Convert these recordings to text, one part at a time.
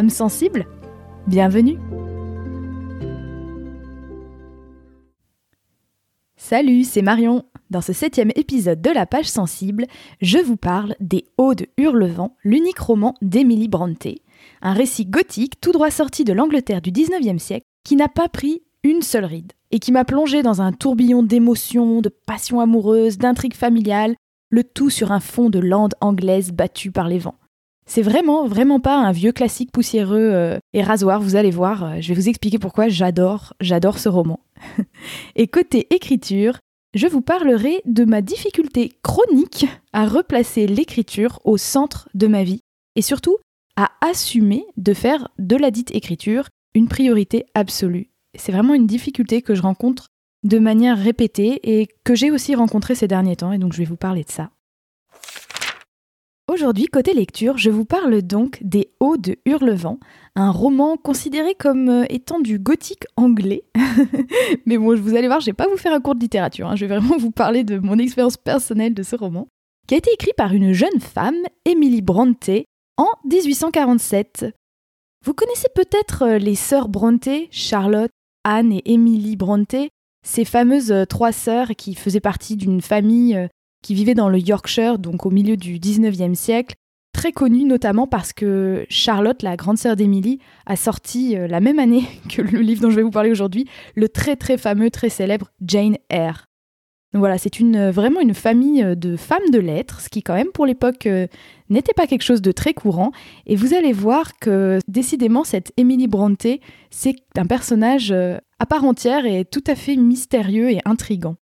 Âme sensible Bienvenue Salut, c'est Marion. Dans ce septième épisode de La Page Sensible, je vous parle des Hauts de Hurlevent, l'unique roman d'Emily Brontë, un récit gothique tout droit sorti de l'Angleterre du 19e siècle qui n'a pas pris une seule ride et qui m'a plongé dans un tourbillon d'émotions, de passions amoureuses, d'intrigues familiales, le tout sur un fond de lande anglaise battue par les vents. C'est vraiment, vraiment pas un vieux classique poussiéreux euh, et rasoir, vous allez voir, euh, je vais vous expliquer pourquoi j'adore, j'adore ce roman. et côté écriture, je vous parlerai de ma difficulté chronique à replacer l'écriture au centre de ma vie et surtout à assumer de faire de la dite écriture une priorité absolue. C'est vraiment une difficulté que je rencontre de manière répétée et que j'ai aussi rencontrée ces derniers temps et donc je vais vous parler de ça. Aujourd'hui, côté lecture, je vous parle donc des Hauts de Hurlevent, un roman considéré comme euh, étant du gothique anglais. Mais bon, vous allez voir, je vais pas vous faire un cours de littérature, hein. je vais vraiment vous parler de mon expérience personnelle de ce roman, qui a été écrit par une jeune femme, Emily Brontë, en 1847. Vous connaissez peut-être euh, les sœurs Brontë, Charlotte, Anne et Emily Brontë, ces fameuses euh, trois sœurs qui faisaient partie d'une famille qui vivait dans le Yorkshire, donc au milieu du 19e siècle, très connue notamment parce que Charlotte, la grande sœur d'Emily, a sorti euh, la même année que le livre dont je vais vous parler aujourd'hui, le très très fameux, très célèbre Jane Eyre. Donc voilà, c'est une, euh, vraiment une famille euh, de femmes de lettres, ce qui quand même pour l'époque n'était pas quelque chose de très courant. Et vous allez voir que décidément cette Emily Brontë, c'est un personnage à part entière et tout à fait mystérieux et intrigant.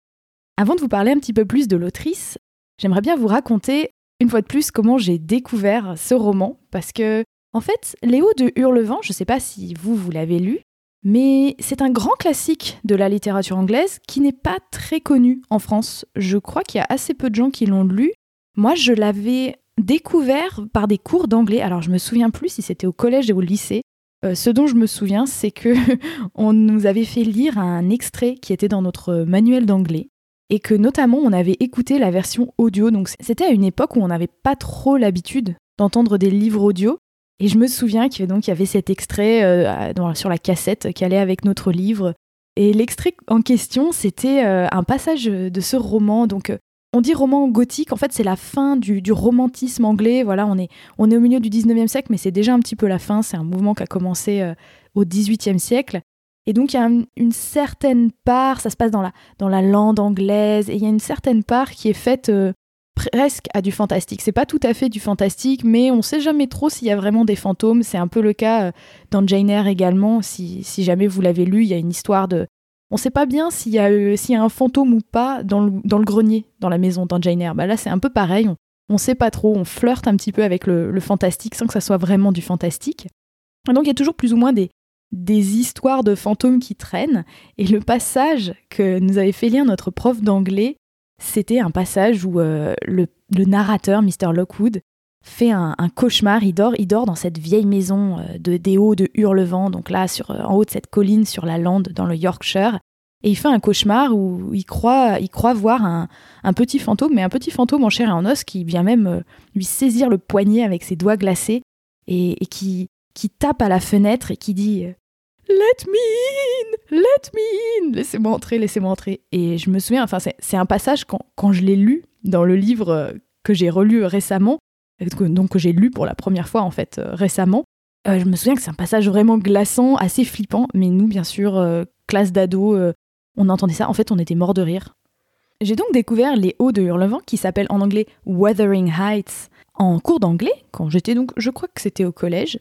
Avant de vous parler un petit peu plus de l'autrice, j'aimerais bien vous raconter une fois de plus comment j'ai découvert ce roman, parce que, en fait, Léo de Hurlevent, je ne sais pas si vous, vous l'avez lu, mais c'est un grand classique de la littérature anglaise qui n'est pas très connu en France. Je crois qu'il y a assez peu de gens qui l'ont lu. Moi, je l'avais découvert par des cours d'anglais. Alors, je me souviens plus si c'était au collège ou au lycée. Euh, ce dont je me souviens, c'est que on nous avait fait lire un extrait qui était dans notre manuel d'anglais et que notamment on avait écouté la version audio. Donc c'était à une époque où on n'avait pas trop l'habitude d'entendre des livres audio. Et je me souviens qu'il y avait cet extrait euh, sur la cassette qui allait avec notre livre. Et l'extrait en question, c'était euh, un passage de ce roman. Donc euh, on dit roman gothique, en fait c'est la fin du, romantisme anglais. Voilà, on est, on est au milieu du 19e siècle, mais c'est déjà un petit peu la fin. C'est un mouvement qui a commencé au 18e siècle. Et donc il y a une certaine part, ça se passe dans la, dans la lande anglaise, et il y a une certaine part qui est faite euh, presque à du fantastique. C'est pas tout à fait du fantastique, mais on sait jamais trop s'il y a vraiment des fantômes. C'est un peu le cas euh, dans Jane Eyre également. Si, si jamais vous l'avez lu, il y a une histoire de. On sait pas bien s'il y, a, euh, y a un fantôme ou pas dans le, dans le grenier, dans la maison, dans Jane Eyre. Bah là, c'est un peu pareil. On, on sait pas trop, on flirte un petit peu avec le, le fantastique sans que ça soit vraiment du fantastique. donc il y a toujours plus ou moins des, des histoires de fantômes qui traînent. Et le passage que nous avait fait lire notre prof d'anglais, c'était un passage où euh, le, narrateur, Mr. Lockwood, fait un, cauchemar. Il dort, il dort dans cette vieille maison euh, de des hauts de Hurlevent, donc là, sur, euh, en haut de cette colline sur la lande dans le Yorkshire. Et il fait un cauchemar où il croit, il croit voir un, petit fantôme, mais un petit fantôme en chair et en os qui vient même lui saisir le poignet avec ses doigts glacés et qui, qui tape à la fenêtre et qui dit euh, Let me in, let me in, laissez-moi entrer, laissez-moi entrer. Et je me souviens, enfin, c'est un passage quand, quand je l'ai lu dans le livre euh, que j'ai relu récemment, donc que j'ai lu pour la première fois en fait euh, récemment. je me souviens que c'est un passage vraiment glaçant, assez flippant, mais nous, bien sûr, classe d'ado, on entendait ça. En fait, on était morts de rire. J'ai donc découvert Les Hauts de Hurlevent, qui s'appelle en anglais Wuthering Heights, en cours d'anglais, quand j'étais donc, je crois que c'était au collège.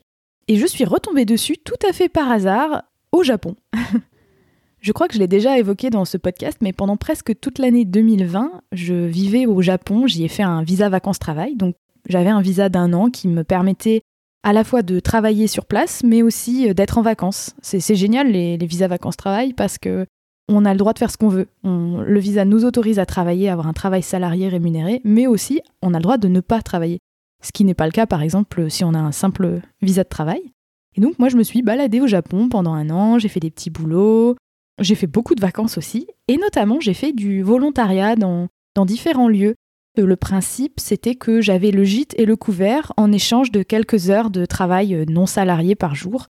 Et je suis retombée dessus tout à fait par hasard au Japon. je crois que je l'ai déjà évoqué dans ce podcast, mais pendant presque toute l'année 2020, je vivais au Japon, j'y ai fait un visa vacances-travail, donc j'avais un visa d'un an qui me permettait à la fois de travailler sur place, mais aussi d'être en vacances. C'est génial les, les visas vacances-travail parce que on a le droit de faire ce qu'on veut. le visa nous autorise à travailler, à avoir un travail salarié rémunéré, mais aussi on a le droit de ne pas travailler. Ce qui n'est pas le cas, par exemple, si on a un simple visa de travail. Et donc, moi, je me suis baladée au Japon pendant un an, j'ai fait des petits boulots, j'ai fait beaucoup de vacances aussi, et notamment, j'ai fait du volontariat dans, dans différents lieux. Euh, le principe, c'était que j'avais le gîte et le couvert en échange de quelques heures de travail euh, non salarié par jour.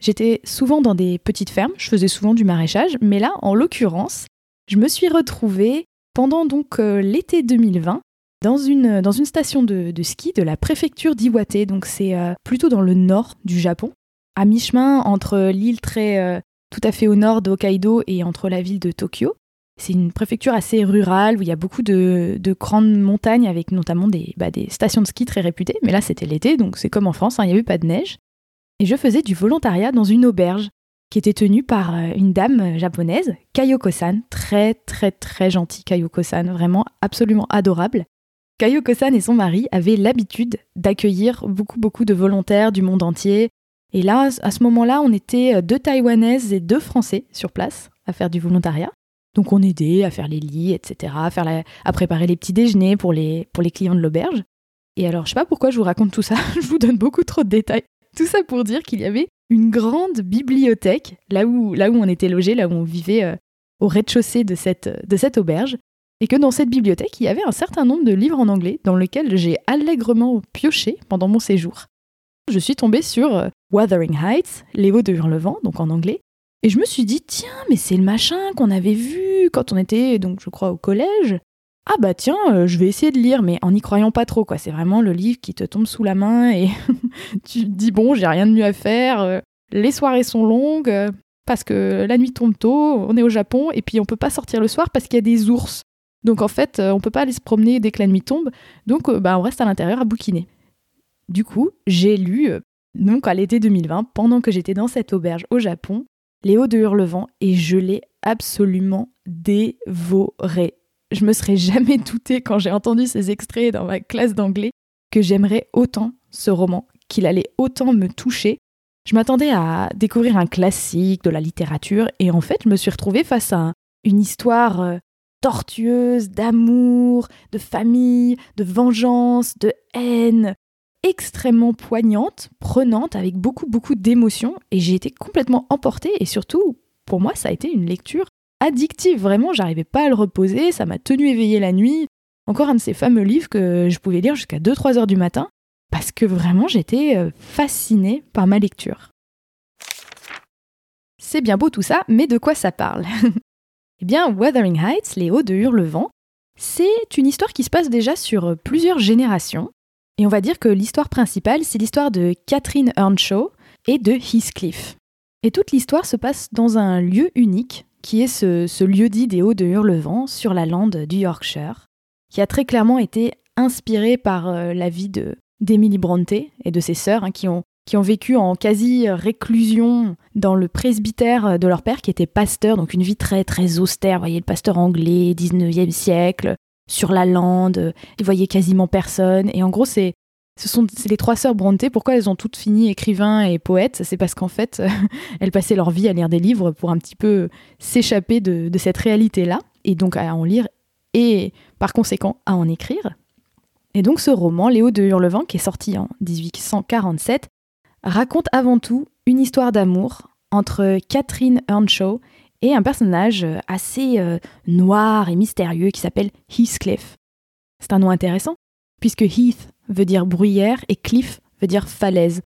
J'étais souvent dans des petites fermes, je faisais souvent du maraîchage, mais là, en l'occurrence, je me suis retrouvée pendant donc euh, l'été 2020 dans une, dans une station de, ski de la préfecture d'Iwate, donc c'est euh, plutôt dans le nord du Japon, à mi-chemin entre l'île très euh, tout à fait au nord d'Hokkaido et entre la ville de Tokyo. C'est une préfecture assez rurale où il y a beaucoup de, grandes montagnes avec notamment des, bah, des, stations de ski très réputées. Mais là, c'était l'été, donc c'est comme en France, hein, il n'y avait pas de neige. Et je faisais du volontariat dans une auberge qui était tenue par euh, une dame japonaise, Kayoko-san, très très très gentille Kayoko-san, vraiment absolument adorable. Kayoko-san et son mari avaient l'habitude d'accueillir beaucoup beaucoup de volontaires du monde entier. Et là, à ce moment-là, on était euh, deux Taïwanaises et deux Français sur place à faire du volontariat. Donc on aidait à faire les lits, etc., à préparer les petits déjeuners pour les, pour les clients de l'auberge. Et alors, je sais pas pourquoi je vous raconte tout ça, je vous donne beaucoup trop de détails. Tout ça pour dire qu'il y avait une grande bibliothèque là où, là où on était logé, là où on vivait euh, au rez-de-chaussée de cette, de cette auberge et que dans cette bibliothèque, il y avait un certain nombre de livres en anglais dans lesquels j'ai allègrement pioché pendant mon séjour. Je suis tombée sur euh, Wuthering Heights, Les Hauts de Hurlevent, donc en anglais, et je me suis dit, tiens, mais c'est le machin qu'on avait vu quand on était, donc je crois, au collège. Ah bah tiens, euh, je vais essayer de lire, mais en n'y croyant pas trop, quoi. C'est vraiment le livre qui te tombe sous la main et tu te dis, bon, j'ai rien de mieux à faire, euh, les soirées sont longues, parce que la nuit tombe tôt, on est au Japon, et puis on peut pas sortir le soir parce qu'il y a des ours. Donc en fait, euh, on peut pas aller se promener dès que la nuit tombe, donc euh, bah, on reste à l'intérieur à bouquiner. Du coup, j'ai lu, euh, donc à l'été 2020, pendant que j'étais dans cette auberge au Japon, Les Hauts de Hurlevent, et je l'ai absolument dévoré. Je me serais jamais douté quand j'ai entendu ces extraits dans ma classe d'anglais que j'aimerais autant ce roman, qu'il allait autant me toucher. Je m'attendais à découvrir un classique de la littérature et en fait je me suis retrouvée face à une histoire tortueuse d'amour, de famille, de vengeance, de haine, extrêmement poignante, prenante, avec beaucoup, beaucoup d'émotions, et j'ai été complètement emportée, et surtout, pour moi, ça a été une lecture addictive, vraiment, j'arrivais pas à le reposer, ça m'a tenu éveillée la nuit, encore un de ces fameux livres que je pouvais lire jusqu'à 2-3 heures du matin, parce que vraiment j'étais euh, fascinée par ma lecture. C'est bien beau tout ça, mais de quoi ça parle? Eh bien, Wuthering Heights, les hauts de Hurlevent, c'est une histoire qui se passe déjà sur plusieurs générations. Et on va dire que l'histoire principale, c'est l'histoire de Catherine Earnshaw et de Heathcliff. Et toute l'histoire se passe dans un lieu unique, qui est ce, lieu dit des Hauts de Hurlevent, sur la lande du Yorkshire, qui a très clairement été inspiré par euh, la vie d'Emily Brontë et de ses sœurs, hein, qui ont qui ont vécu en quasi-réclusion dans le presbytère de leur père, qui était pasteur, donc une vie très très austère. Vous voyez, le pasteur anglais, 19e siècle, sur la lande, ils voyaient quasiment personne. Et en gros, c'est ce sont les trois sœurs Brontë. Pourquoi elles ont toutes fini écrivains et poètes? C'est parce qu'en fait, elles passaient leur vie à lire des livres pour un petit peu s'échapper de, de cette réalité-là, et donc à en lire, et par conséquent à en écrire. Et donc ce roman, Léo de Hurlevent, qui est sorti en 1847, raconte avant tout une histoire d'amour entre Catherine Earnshaw et un personnage assez euh, noir et mystérieux qui s'appelle Heathcliff. C'est un nom intéressant, puisque Heath veut dire bruyère et Cliff veut dire falaise.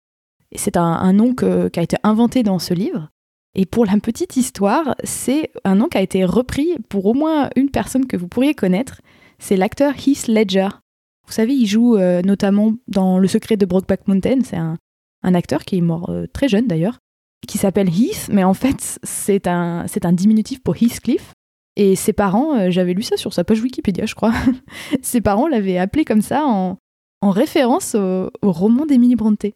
C'est un, nom qui a été inventé dans ce livre. Et pour la petite histoire, c'est un nom qui a été repris pour au moins une personne que vous pourriez connaître. C'est l'acteur Heath Ledger. Vous savez, il joue euh, notamment dans Le secret de Brokeback Mountain. C'est un, un acteur qui est mort euh, très jeune d'ailleurs, qui s'appelle Heath, mais en fait c'est un, c'est un diminutif pour Heathcliff. Et ses parents, euh, j'avais lu ça sur sa page Wikipédia, je crois, ses parents l'avaient appelé comme ça en, en référence au, roman d'Emily Brontë.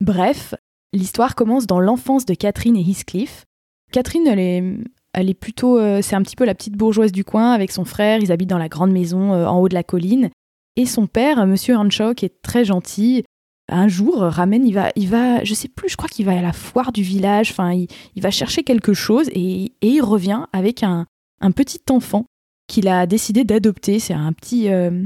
Bref, l'histoire commence dans l'enfance de Catherine et Heathcliff. Catherine, elle est, elle est plutôt, euh, c'est un petit peu la petite bourgeoise du coin avec son frère. Ils habitent dans la grande maison en haut de la colline. Et son père, Monsieur Earnshaw, est très gentil, un jour, ramène, il va, il va, je sais plus, je crois qu'il va à la foire du village, enfin, il, va chercher quelque chose et, il revient avec un, petit enfant qu'il a décidé d'adopter. C'est un petit. Euh,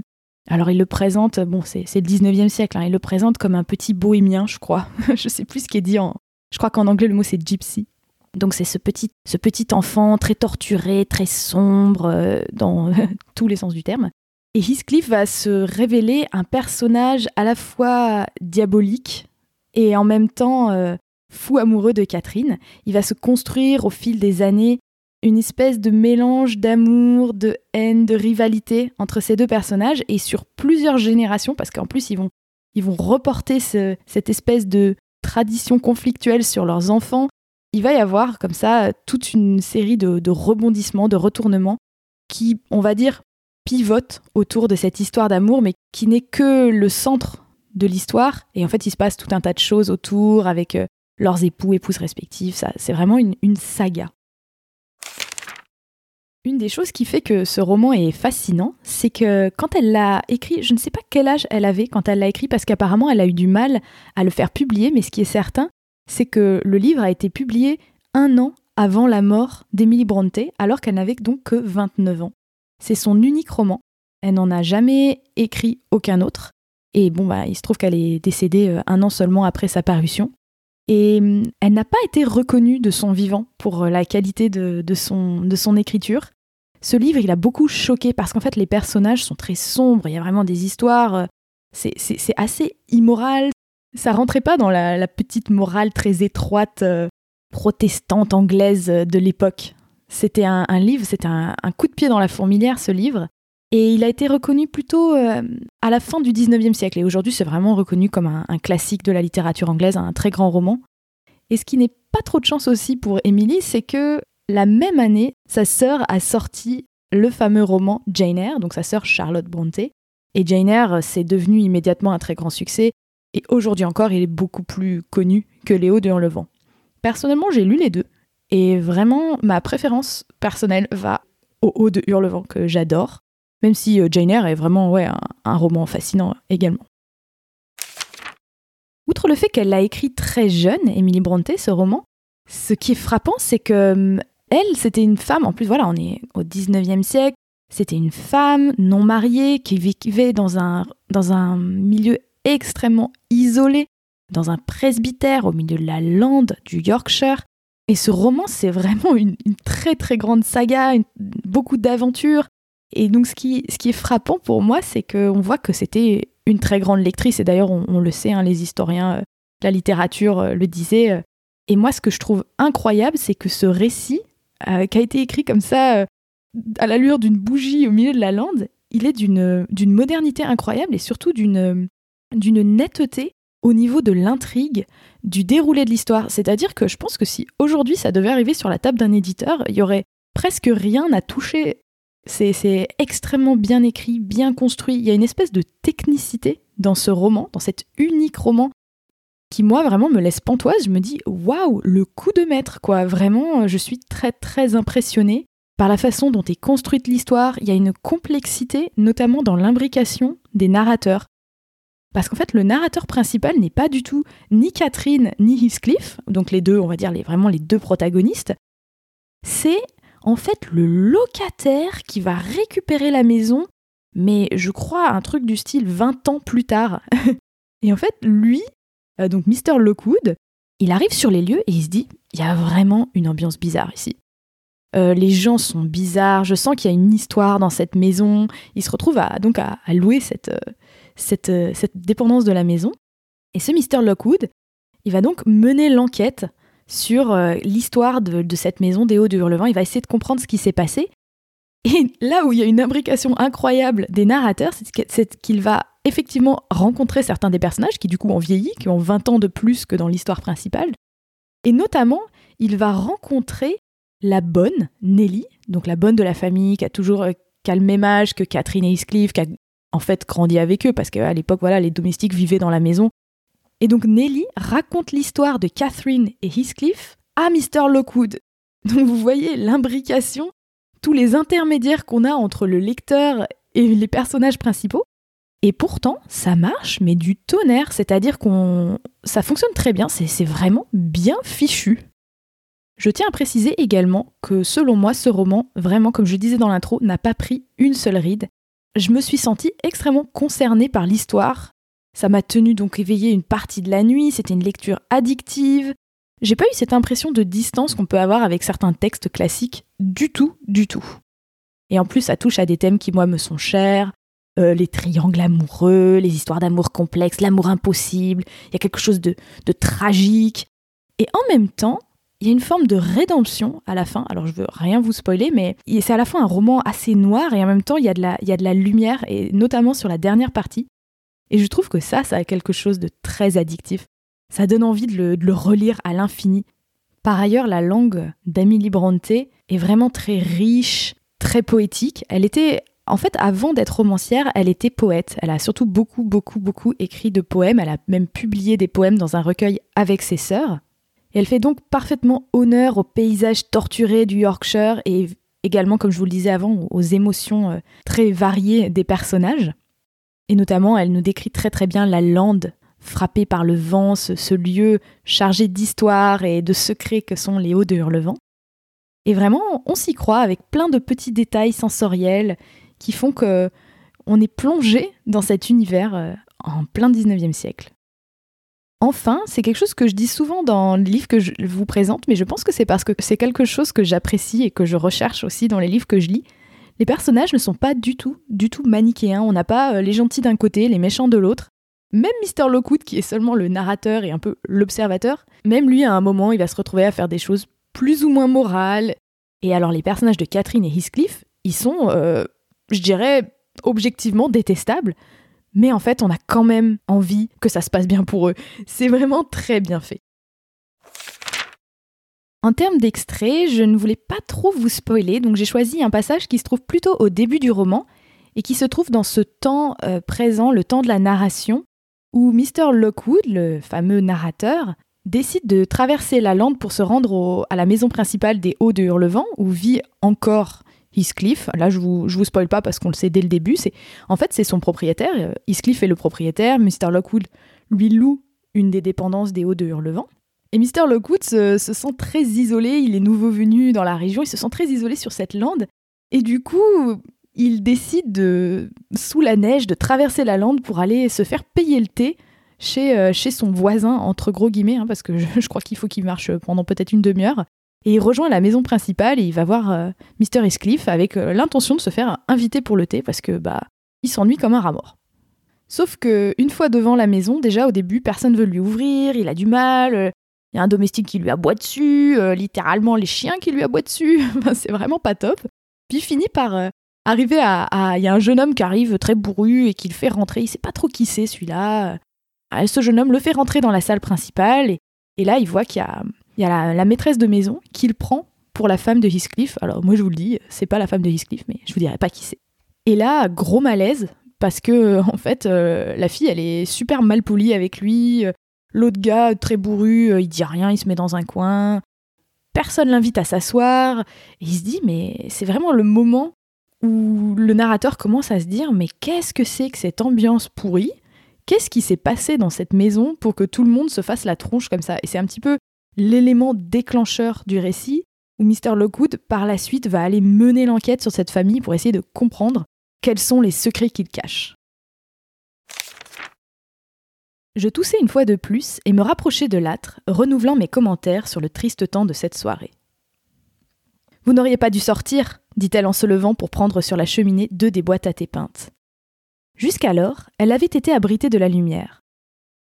alors, il le présente, bon, c'est le 19e siècle, hein, il le présente comme un petit bohémien, je crois. je sais plus ce qui est dit en. Je crois qu'en anglais, le mot c'est gypsy. Donc, c'est ce petit, ce petit enfant très torturé, très sombre, euh, dans tous les sens du terme, et Heathcliff va se révéler un personnage à la fois diabolique et en même temps euh, fou amoureux de Catherine. Il va se construire au fil des années une espèce de mélange d'amour, de haine, de rivalité entre ces deux personnages et sur plusieurs générations, parce qu'en plus ils vont, ils vont reporter cette espèce de tradition conflictuelle sur leurs enfants. Il va y avoir comme ça toute une série de rebondissements, de retournements qui, on va dire, pivote autour de cette histoire d'amour, mais qui n'est que le centre de l'histoire. Et en fait, il se passe tout un tas de choses autour avec euh, leurs époux, épouses respectives. C'est vraiment une, une saga. Une des choses qui fait que ce roman est fascinant, c'est que quand elle l'a écrit, je ne sais pas quel âge elle avait quand elle l'a écrit, parce qu'apparemment elle a eu du mal à le faire publier, mais ce qui est certain, c'est que le livre a été publié un an avant la mort d'Emily Bronte, alors qu'elle n'avait donc que 29 ans. C'est son unique roman. Elle n'en a jamais écrit aucun autre. Et bon, bah, il se trouve qu'elle est décédée euh, un an seulement après sa parution. Et hum, elle n'a pas été reconnue de son vivant pour euh, la qualité de, son, de son écriture. Ce livre, il a beaucoup choqué parce qu'en fait, les personnages sont très sombres. Il y a vraiment des histoires. Euh, c'est assez immoral. Ça rentrait pas dans la, petite morale très étroite protestante anglaise de l'époque. C'était un, livre, c'était un, coup de pied dans la fourmilière, ce livre. Et il a été reconnu plutôt euh, à la fin du 19e siècle. Et aujourd'hui, c'est vraiment reconnu comme un, classique de la littérature anglaise, un très grand roman. Et ce qui n'est pas trop de chance aussi pour Emily, c'est que la même année, sa sœur a sorti le fameux roman Jane Eyre, donc sa sœur Charlotte Bronte. Et Jane Eyre, c'est devenu immédiatement un très grand succès. Et aujourd'hui encore, il est beaucoup plus connu que Léo de Hurlevent. Personnellement, j'ai lu les deux. Et vraiment, ma préférence personnelle va au haut de Hurlevent, que j'adore, même si euh, Jane Eyre est vraiment ouais, un, roman fascinant également. Outre le fait qu'elle l'a écrit très jeune, Emily Bronte, ce roman, ce qui est frappant, c'est que hum, elle, c'était une femme, en plus voilà, on est au 19e siècle, c'était une femme non mariée qui vivait dans un, dans un milieu extrêmement isolé, dans un presbytère au milieu de la lande du Yorkshire, et ce roman, c'est vraiment une, très très grande saga, beaucoup d'aventures. Et donc ce qui, ce qui est frappant pour moi, c'est qu'on voit que c'était une très grande lectrice. Et d'ailleurs, on, le sait, hein, les historiens de la littérature euh, le disaient. Euh. Et moi, ce que je trouve incroyable, c'est que ce récit, euh, qui a été écrit comme ça, à l'allure d'une bougie au milieu de la lande, il est d'une modernité incroyable et surtout d'une netteté au niveau de l'intrigue, du déroulé de l'histoire. C'est-à-dire que je pense que si aujourd'hui ça devait arriver sur la table d'un éditeur, il y aurait presque rien à toucher. C'est extrêmement bien écrit, bien construit. Il y a une espèce de technicité dans ce roman, dans cet unique roman, qui moi vraiment me laisse pantoise. Je me dis waouh, le coup de maître quoi. Vraiment, je suis très très impressionnée par la façon dont est construite l'histoire. Il y a une complexité, notamment dans l'imbrication des narrateurs. Parce qu'en fait, le narrateur principal n'est pas du tout ni Catherine ni Heathcliff, donc les deux, on va dire les, vraiment les deux protagonistes. C'est en fait le locataire qui va récupérer la maison, mais je crois un truc du style 20 ans plus tard. et en fait, lui, euh, donc Mr. Lockwood, il arrive sur les lieux et il se dit il y a vraiment une ambiance bizarre ici. Euh, les gens sont bizarres, je sens qu'il y a une histoire dans cette maison. Il se retrouve à, donc à, louer cette, euh, euh, cette, dépendance de la maison. Et ce Mr. Lockwood, il va donc mener l'enquête sur euh, l'histoire de, cette maison des Hauts de Hurlevent. Il va essayer de comprendre ce qui s'est passé. Et là où il y a une imbrication incroyable des narrateurs, c'est qu'il va effectivement rencontrer certains des personnages qui du coup ont vieilli, qui ont 20 ans de plus que dans l'histoire principale. Et notamment, il va rencontrer la bonne, Nelly, donc la bonne de la famille, qui a toujours euh, qui a le même âge que Catherine et qui a en fait grandi avec eux parce qu'à l'époque voilà les domestiques vivaient dans la maison. Et donc Nelly raconte l'histoire de Catherine et Heathcliff à Mr. Lockwood. Donc vous voyez l'imbrication, tous les intermédiaires qu'on a entre le lecteur et les personnages principaux. Et pourtant, ça marche, mais du tonnerre, c'est-à-dire qu'on ça fonctionne très bien, c'est vraiment bien fichu. Je tiens à préciser également que selon moi, ce roman, vraiment comme je disais dans l'intro, n'a pas pris une seule ride. Je me suis sentie extrêmement concernée par l'histoire. Ça m'a tenu donc éveillée une partie de la nuit, c'était une lecture addictive. J'ai pas eu cette impression de distance qu'on peut avoir avec certains textes classiques, du tout, du tout. Et en plus, ça touche à des thèmes qui, moi, me sont chers. Euh, les triangles amoureux, les histoires d'amour complexes, l'amour impossible. Il y a quelque chose de tragique. Et en même temps, il y a une forme de rédemption à la fin. Alors je veux rien vous spoiler, mais c'est à la fois un roman assez noir et en même temps il y, a de la, il y a de la lumière, et notamment sur la dernière partie. Et je trouve que ça, ça a quelque chose de très addictif. Ça donne envie de le, relire à l'infini. Par ailleurs, la langue d'Amélie Brontë est vraiment très riche, très poétique. Elle était, en fait, avant d'être romancière, elle était poète. Elle a surtout beaucoup, beaucoup, beaucoup écrit de poèmes. Elle a même publié des poèmes dans un recueil avec ses sœurs elle fait donc parfaitement honneur au paysage torturé du Yorkshire et également, comme je vous le disais avant, aux émotions euh, très variées des personnages. Et notamment, elle nous décrit très très bien la lande frappée par le vent, ce, lieu chargé d'histoire et de secrets que sont les hauts de Hurlevent. Et vraiment, on s'y croit avec plein de petits détails sensoriels qui font que on est plongé dans cet univers euh, en plein 19e siècle. Enfin, c'est quelque chose que je dis souvent dans les livres que je vous présente, mais je pense que c'est parce que c'est quelque chose que j'apprécie et que je recherche aussi dans les livres que je lis. Les personnages ne sont pas du tout, du tout manichéens. On n'a pas euh, les gentils d'un côté, les méchants de l'autre. Même Mr. Lockwood, qui est seulement le narrateur et un peu l'observateur, même lui, à un moment, il va se retrouver à faire des choses plus ou moins morales. Et alors, les personnages de Catherine et Heathcliff, ils sont, euh, je dirais, objectivement détestables mais en fait, on a quand même envie que ça se passe bien pour eux. C'est vraiment très bien fait. En termes d'extrait, je ne voulais pas trop vous spoiler, donc j'ai choisi un passage qui se trouve plutôt au début du roman et qui se trouve dans ce temps euh, présent, le temps de la narration, où Mr. Lockwood, le fameux narrateur, décide de traverser la lande pour se rendre à la maison principale des Hauts de Hurlevent, où vit encore Heathcliff, là je vous, je vous spoil pas parce qu'on le sait dès le début, c'est en fait c'est son propriétaire, euh, Heathcliff est le propriétaire, Mr. Lockwood lui loue une des dépendances des Hauts de Hurlevent. Et Mr. Lockwood se, sent très isolé, il est nouveau venu dans la région, il se sent très isolé sur cette lande, et du coup il décide de, sous la neige de traverser la lande pour aller se faire payer le thé chez, euh, son voisin, entre gros guillemets, hein, parce que je crois qu'il faut qu'il marche pendant peut-être une demi-heure. Et il rejoint la maison principale et il va voir euh, Mr. Avec euh, l'intention de se faire inviter pour le thé parce que bah il s'ennuie comme un rat mort. Sauf que une fois devant la maison, déjà au début, personne ne veut lui ouvrir, il a du mal, euh, il y a un domestique qui lui aboie dessus, littéralement les chiens qui lui aboient dessus, c'est vraiment pas top. Puis il finit par arriver à, il y a un jeune homme qui arrive très bourru et qui le fait rentrer, il sait pas trop qui c'est celui-là. Ce jeune homme le fait rentrer dans la salle principale et, et là il voit qu'il y a il y a la, maîtresse de maison qu'il prend pour la femme de Heathcliff. Alors moi je vous le dis, c'est pas la femme de Heathcliff, mais je vous dirai pas qui c'est. Et là, gros malaise, parce que en fait, euh, la fille, elle est super mal polie avec lui. L'autre gars, très bourru, euh, il dit rien, il se met dans un coin. Personne l'invite à s'asseoir. Il se dit, mais c'est vraiment le moment où le narrateur commence à se dire, mais qu'est-ce que c'est que cette ambiance pourrie? Qu'est-ce qui s'est passé dans cette maison pour que tout le monde se fasse la tronche comme ça? Et c'est un petit peu l'élément déclencheur du récit, où Mr. Lockwood, par la suite, va aller mener l'enquête sur cette famille pour essayer de comprendre quels sont les secrets qu'il cache. Je toussais une fois de plus et me rapprochais de l'âtre, renouvelant mes commentaires sur le triste temps de cette soirée. Vous n'auriez pas dû sortir, dit-elle en se levant pour prendre sur la cheminée deux des boîtes à thé peintes. Jusqu'alors, elle avait été abritée de la lumière.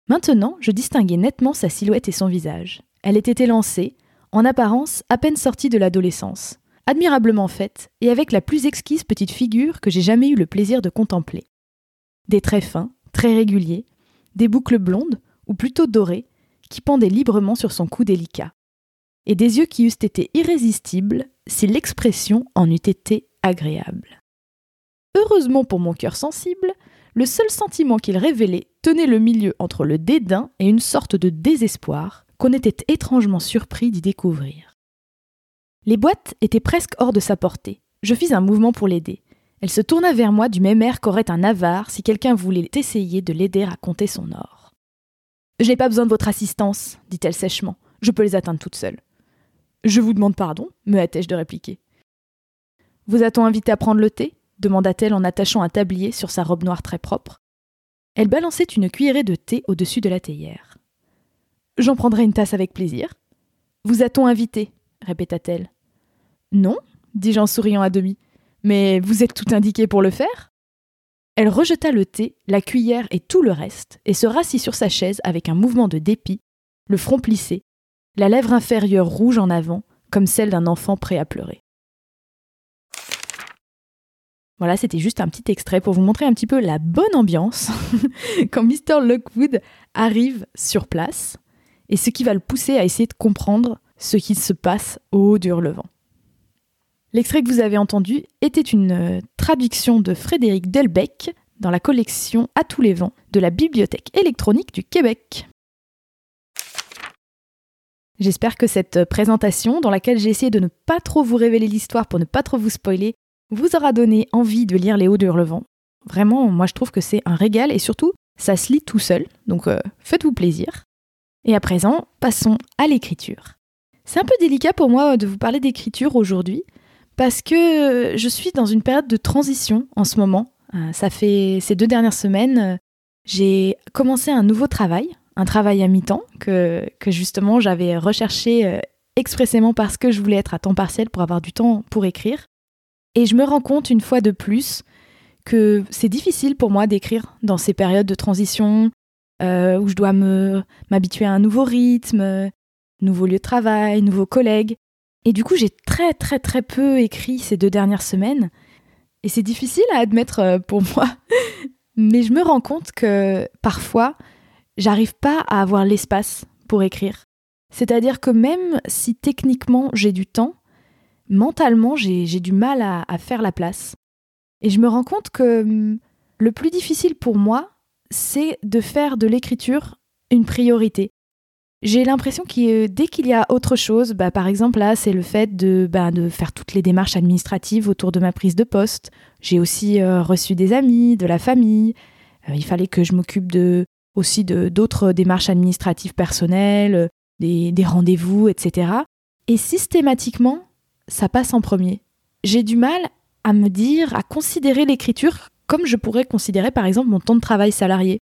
Maintenant, je distinguais nettement sa silhouette et son visage. Elle était élancée, en apparence à peine sortie de l'adolescence, admirablement faite et avec la plus exquise petite figure que j'ai jamais eu le plaisir de contempler. Des traits fins, très réguliers, des boucles blondes, ou plutôt dorées, qui pendaient librement sur son cou délicat, et des yeux qui eussent été irrésistibles si l'expression en eût été agréable. Heureusement pour mon cœur sensible, le seul sentiment qu'il révélait tenait le milieu entre le dédain et une sorte de désespoir, qu'on était étrangement surpris d'y découvrir. Les boîtes étaient presque hors de sa portée. Je fis un mouvement pour l'aider. Elle se tourna vers moi du même air qu'aurait un avare si quelqu'un voulait essayer de l'aider à compter son or. Je n'ai pas besoin de votre assistance, dit-elle sèchement. Je peux les atteindre toute seule. Je vous demande pardon, me hâtai-je de répliquer. Vous a-t-on invité à prendre le thé? demanda-t-elle en attachant un tablier sur sa robe noire très propre. Elle balançait une cuillerée de thé au-dessus de la théière. J'en prendrai une tasse avec plaisir. Vous a-t-on invité? répéta-t-elle. Non, dis-je en souriant à demi. Mais vous êtes tout indiqué pour le faire? Elle rejeta le thé, la cuillère et tout le reste, et se rassit sur sa chaise avec un mouvement de dépit, le front plissé, la lèvre inférieure rouge en avant, comme celle d'un enfant prêt à pleurer. Voilà, c'était juste un petit extrait pour vous montrer un petit peu la bonne ambiance quand Mr. Lockwood arrive sur place et ce qui va le pousser à essayer de comprendre ce qui se passe au haut du Hurlevent. L'extrait que vous avez entendu était une euh, traduction de Frédéric Delbecq dans la collection À tous les vents de la Bibliothèque électronique du Québec. J'espère que cette présentation, dans laquelle j'ai essayé de ne pas trop vous révéler l'histoire pour ne pas trop vous spoiler, vous aura donné envie de lire Les Hauts de Hurlevent. Vraiment, moi je trouve que c'est un régal et surtout, ça se lit tout seul, donc euh, faites-vous plaisir. Et à présent, passons à l'écriture. C'est un peu délicat pour moi de vous parler d'écriture aujourd'hui, parce que je suis dans une période de transition en ce moment. Euh, ça fait ces deux dernières semaines, euh, j'ai commencé un nouveau travail, un travail à mi-temps que, que justement j'avais recherché expressément parce que je voulais être à temps partiel pour avoir du temps pour écrire. Et je me rends compte une fois de plus que c'est difficile pour moi d'écrire dans ces périodes de transition euh, où je dois m'habituer à un nouveau rythme, nouveau lieu de travail, nouveaux collègues. Et du coup, j'ai très très très peu écrit ces deux dernières semaines. Et c'est difficile à admettre euh, pour moi. Mais je me rends compte que parfois, j'arrive pas à avoir l'espace pour écrire. C'est-à-dire que même si techniquement j'ai du temps, mentalement, j'ai du mal à, faire la place. Et je me rends compte que hum, le plus difficile pour moi, c'est de faire de l'écriture une priorité. J'ai l'impression que dès qu'il y a autre chose, bah, par exemple là, c'est le fait de, bah, de faire toutes les démarches administratives autour de ma prise de poste. J'ai aussi euh, reçu des amis, de la famille. Euh, il fallait que je m'occupe de, aussi d'autres démarches administratives personnelles, des rendez-vous, etc. Et systématiquement, ça passe en premier. J'ai du mal à me dire, à considérer l'écriture comme je pourrais considérer par exemple mon temps de travail salarié.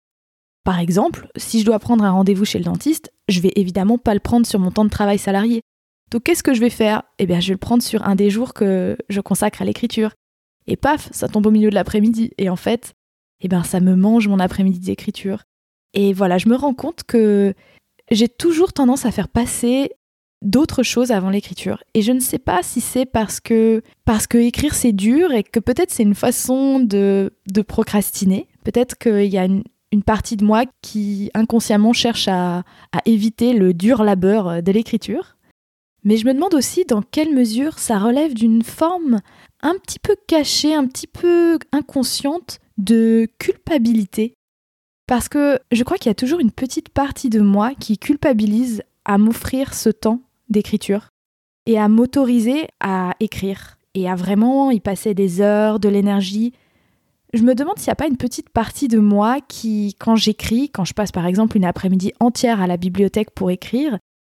Par exemple, si je dois prendre un rendez-vous chez le dentiste, je vais évidemment pas le prendre sur mon temps de travail salarié. Donc qu'est-ce que je vais faire? Eh bien, je vais le prendre sur un des jours que je consacre à l'écriture. Et paf, ça tombe au milieu de l'après-midi. Et en fait, eh ben, ça me mange mon après-midi d'écriture. Et voilà, je me rends compte que j'ai toujours tendance à faire passer d'autres choses avant l'écriture. Et je ne sais pas si c'est parce que parce que écrire c'est dur et que peut-être c'est une façon de, de procrastiner. Peut-être qu'il y a une, partie de moi qui inconsciemment cherche à, à éviter le dur labeur de l'écriture. Mais je me demande aussi dans quelle mesure ça relève d'une forme un petit peu cachée, un petit peu inconsciente de culpabilité. Parce que je crois qu'il y a toujours une petite partie de moi qui culpabilise à m'offrir ce temps d'écriture et à m'autoriser à écrire et à vraiment y passer des heures, de l'énergie. Je me demande s'il n'y a pas une petite partie de moi qui, quand j'écris, quand je passe par exemple une après-midi entière à la bibliothèque pour écrire,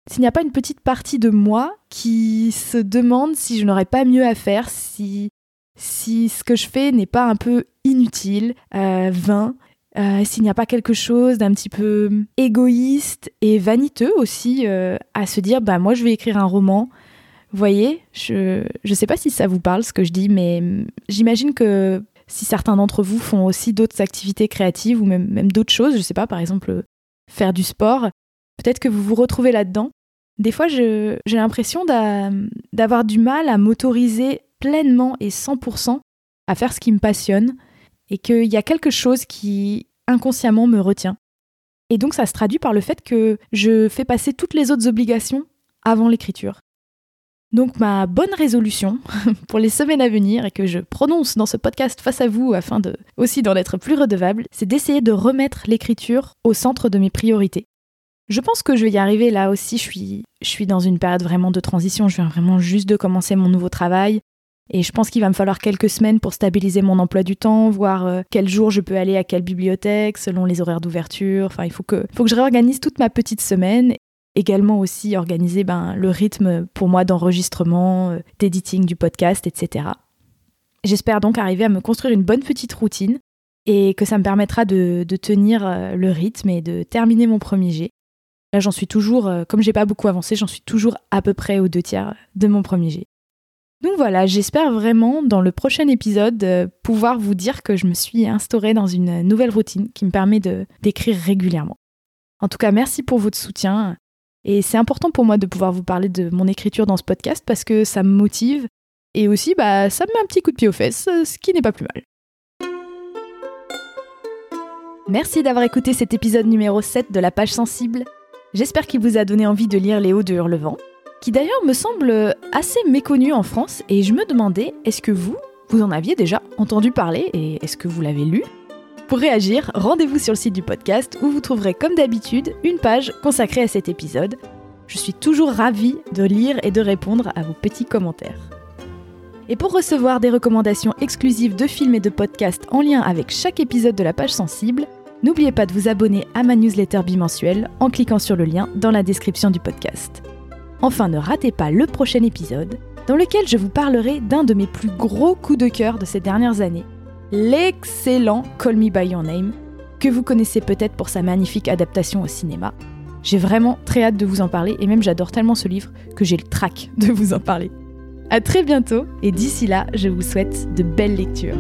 s'il n'y a pas une petite partie de moi qui se demande si je n'aurais pas mieux à faire, si, si ce que je fais n'est pas un peu inutile, euh, vain, euh, s'il n'y a pas quelque chose d'un petit peu égoïste et vaniteux aussi euh, à se dire bah moi je vais écrire un roman. Voyez, je ne sais pas si ça vous parle ce que je dis, mais j'imagine que si certains d'entre vous font aussi d'autres activités créatives ou même, même d'autres choses, je sais pas, par exemple faire du sport, peut-être que vous vous retrouvez là-dedans. Des fois, j'ai l'impression d'avoir du mal à m'autoriser pleinement et 100% à faire ce qui me passionne, et qu'il y a quelque chose qui inconsciemment me retient. Et donc ça se traduit par le fait que je fais passer toutes les autres obligations avant l'écriture. Donc ma bonne résolution pour les semaines à venir et que je prononce dans ce podcast face à vous afin de aussi d'en être plus redevable, c'est d'essayer de remettre l'écriture au centre de mes priorités. Je pense que je vais y arriver là aussi, je suis, je suis dans une période vraiment de transition, je viens vraiment juste de commencer mon nouveau travail. Et je pense qu'il va me falloir quelques semaines pour stabiliser mon emploi du temps, voir euh, quel jour je peux aller à quelle bibliothèque, selon les horaires d'ouverture. Enfin, il faut que, faut que je réorganise toute ma petite semaine. Également aussi organiser ben, le rythme pour moi d'enregistrement, euh, d'éditing du podcast, etc. J'espère donc arriver à me construire une bonne petite routine et que ça me permettra de, tenir euh, le rythme et de terminer mon premier jet. Là, j'en suis toujours, comme j'ai pas beaucoup avancé, j'en suis toujours à peu près aux deux tiers de mon premier jet. Donc voilà, j'espère vraiment dans le prochain épisode euh, pouvoir vous dire que je me suis instaurée dans une nouvelle routine qui me permet d'écrire régulièrement. En tout cas, merci pour votre soutien. Et c'est important pour moi de pouvoir vous parler de mon écriture dans ce podcast parce que ça me motive et aussi bah, ça me met un petit coup de pied aux fesses, ce qui n'est pas plus mal. Merci d'avoir écouté cet épisode numéro 7 de la page sensible. J'espère qu'il vous a donné envie de lire Les Hauts de Hurlevent qui d'ailleurs me semble assez méconnu en France, et je me demandais, est-ce que vous, vous en aviez déjà entendu parler, et est-ce que vous l'avez lu? Pour réagir, rendez-vous sur le site du podcast, où vous trouverez comme d'habitude une page consacrée à cet épisode. Je suis toujours ravie de lire et de répondre à vos petits commentaires. Et pour recevoir des recommandations exclusives de films et de podcasts en lien avec chaque épisode de la page sensible, n'oubliez pas de vous abonner à ma newsletter bimensuelle en cliquant sur le lien dans la description du podcast. Enfin, ne ratez pas le prochain épisode, dans lequel je vous parlerai d'un de mes plus gros coups de cœur de ces dernières années, l'excellent Call Me By Your Name, que vous connaissez peut-être pour sa magnifique adaptation au cinéma. J'ai vraiment très hâte de vous en parler, et même j'adore tellement ce livre que j'ai le trac de vous en parler. A très bientôt, et d'ici là, je vous souhaite de belles lectures.